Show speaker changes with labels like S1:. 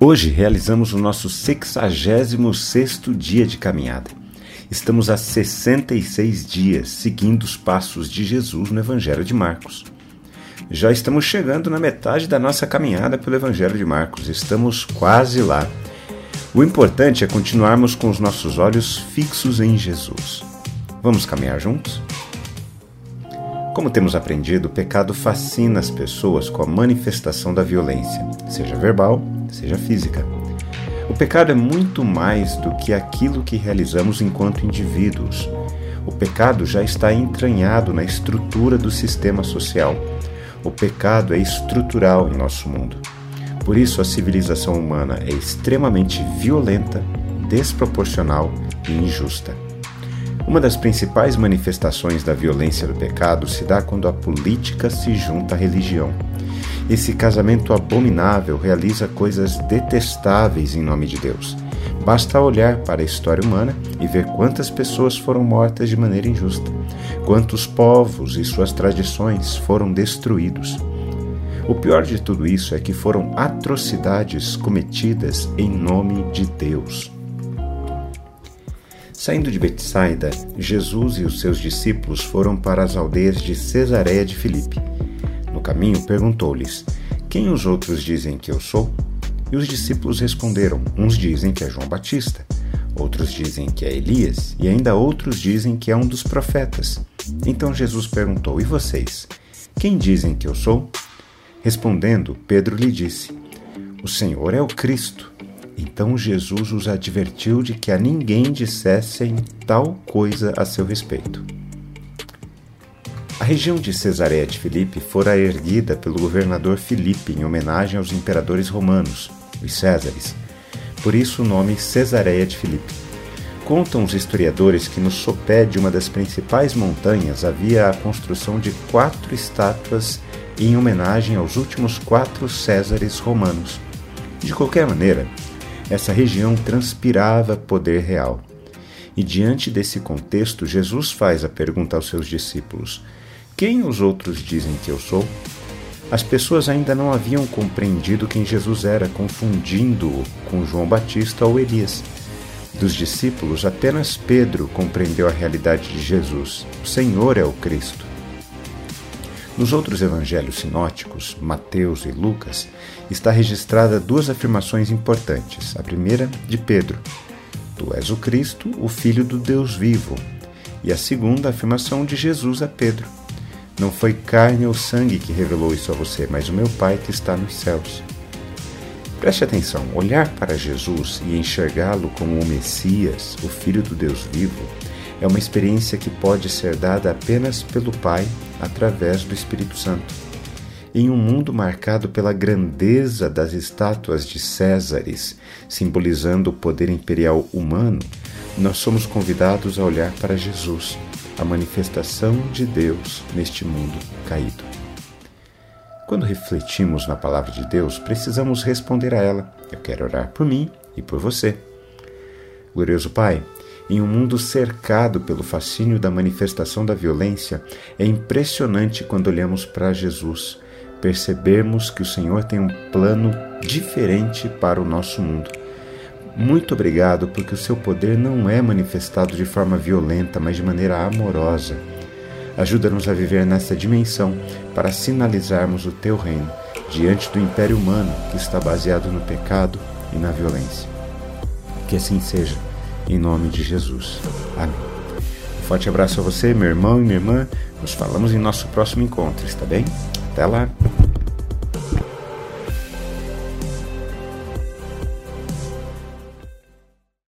S1: Hoje realizamos o nosso 66º dia de caminhada. Estamos há 66 dias seguindo os passos de Jesus no Evangelho de Marcos. Já estamos chegando na metade da nossa caminhada pelo Evangelho de Marcos, estamos quase lá. O importante é continuarmos com os nossos olhos fixos em Jesus. Vamos caminhar juntos? Como temos aprendido, o pecado fascina as pessoas com a manifestação da violência, seja verbal, seja física. O pecado é muito mais do que aquilo que realizamos enquanto indivíduos. O pecado já está entranhado na estrutura do sistema social. O pecado é estrutural em nosso mundo. Por isso, a civilização humana é extremamente violenta, desproporcional e injusta. Uma das principais manifestações da violência do pecado se dá quando a política se junta à religião. Esse casamento abominável realiza coisas detestáveis em nome de Deus. Basta olhar para a história humana e ver quantas pessoas foram mortas de maneira injusta, quantos povos e suas tradições foram destruídos. O pior de tudo isso é que foram atrocidades cometidas em nome de Deus. Saindo de Betsaida, Jesus e os seus discípulos foram para as aldeias de Cesareia de Filipe. Caminho, perguntou-lhes: Quem os outros dizem que eu sou? E os discípulos responderam: Uns dizem que é João Batista, outros dizem que é Elias, e ainda outros dizem que é um dos profetas. Então Jesus perguntou: E vocês? Quem dizem que eu sou? Respondendo, Pedro lhe disse: O Senhor é o Cristo. Então Jesus os advertiu de que a ninguém dissessem tal coisa a seu respeito. A região de Cesareia de Filipe fora erguida pelo governador Filipe em homenagem aos imperadores romanos, os Césares. Por isso o nome Cesareia de Filipe. Contam os historiadores que no sopé de uma das principais montanhas havia a construção de quatro estátuas em homenagem aos últimos quatro Césares romanos. De qualquer maneira, essa região transpirava poder real. E diante desse contexto, Jesus faz a pergunta aos seus discípulos: Quem os outros dizem que eu sou? As pessoas ainda não haviam compreendido quem Jesus era, confundindo-o com João Batista ou Elias. Dos discípulos, apenas Pedro compreendeu a realidade de Jesus. O Senhor é o Cristo. Nos outros evangelhos sinóticos, Mateus e Lucas, está registrada duas afirmações importantes. A primeira, de Pedro: Tu és o Cristo, o Filho do Deus vivo. E a segunda, a afirmação de Jesus a Pedro: Não foi carne ou sangue que revelou isso a você, mas o meu Pai que está nos céus. Preste atenção: olhar para Jesus e enxergá-lo como o Messias, o Filho do Deus vivo, é uma experiência que pode ser dada apenas pelo Pai através do Espírito Santo. Em um mundo marcado pela grandeza das estátuas de Césares, simbolizando o poder imperial humano, nós somos convidados a olhar para Jesus, a manifestação de Deus neste mundo caído. Quando refletimos na palavra de Deus, precisamos responder a ela: Eu quero orar por mim e por você. Glorioso Pai, em um mundo cercado pelo fascínio da manifestação da violência, é impressionante quando olhamos para Jesus, percebermos que o Senhor tem um plano diferente para o nosso mundo. Muito obrigado, porque o seu poder não é manifestado de forma violenta, mas de maneira amorosa. Ajuda-nos a viver nessa dimensão para sinalizarmos o teu reino diante do império humano que está baseado no pecado e na violência. Que assim seja em nome de Jesus. Amém. Um forte abraço a você, meu irmão e minha irmã. Nos falamos em nosso próximo encontro, está bem? Até lá!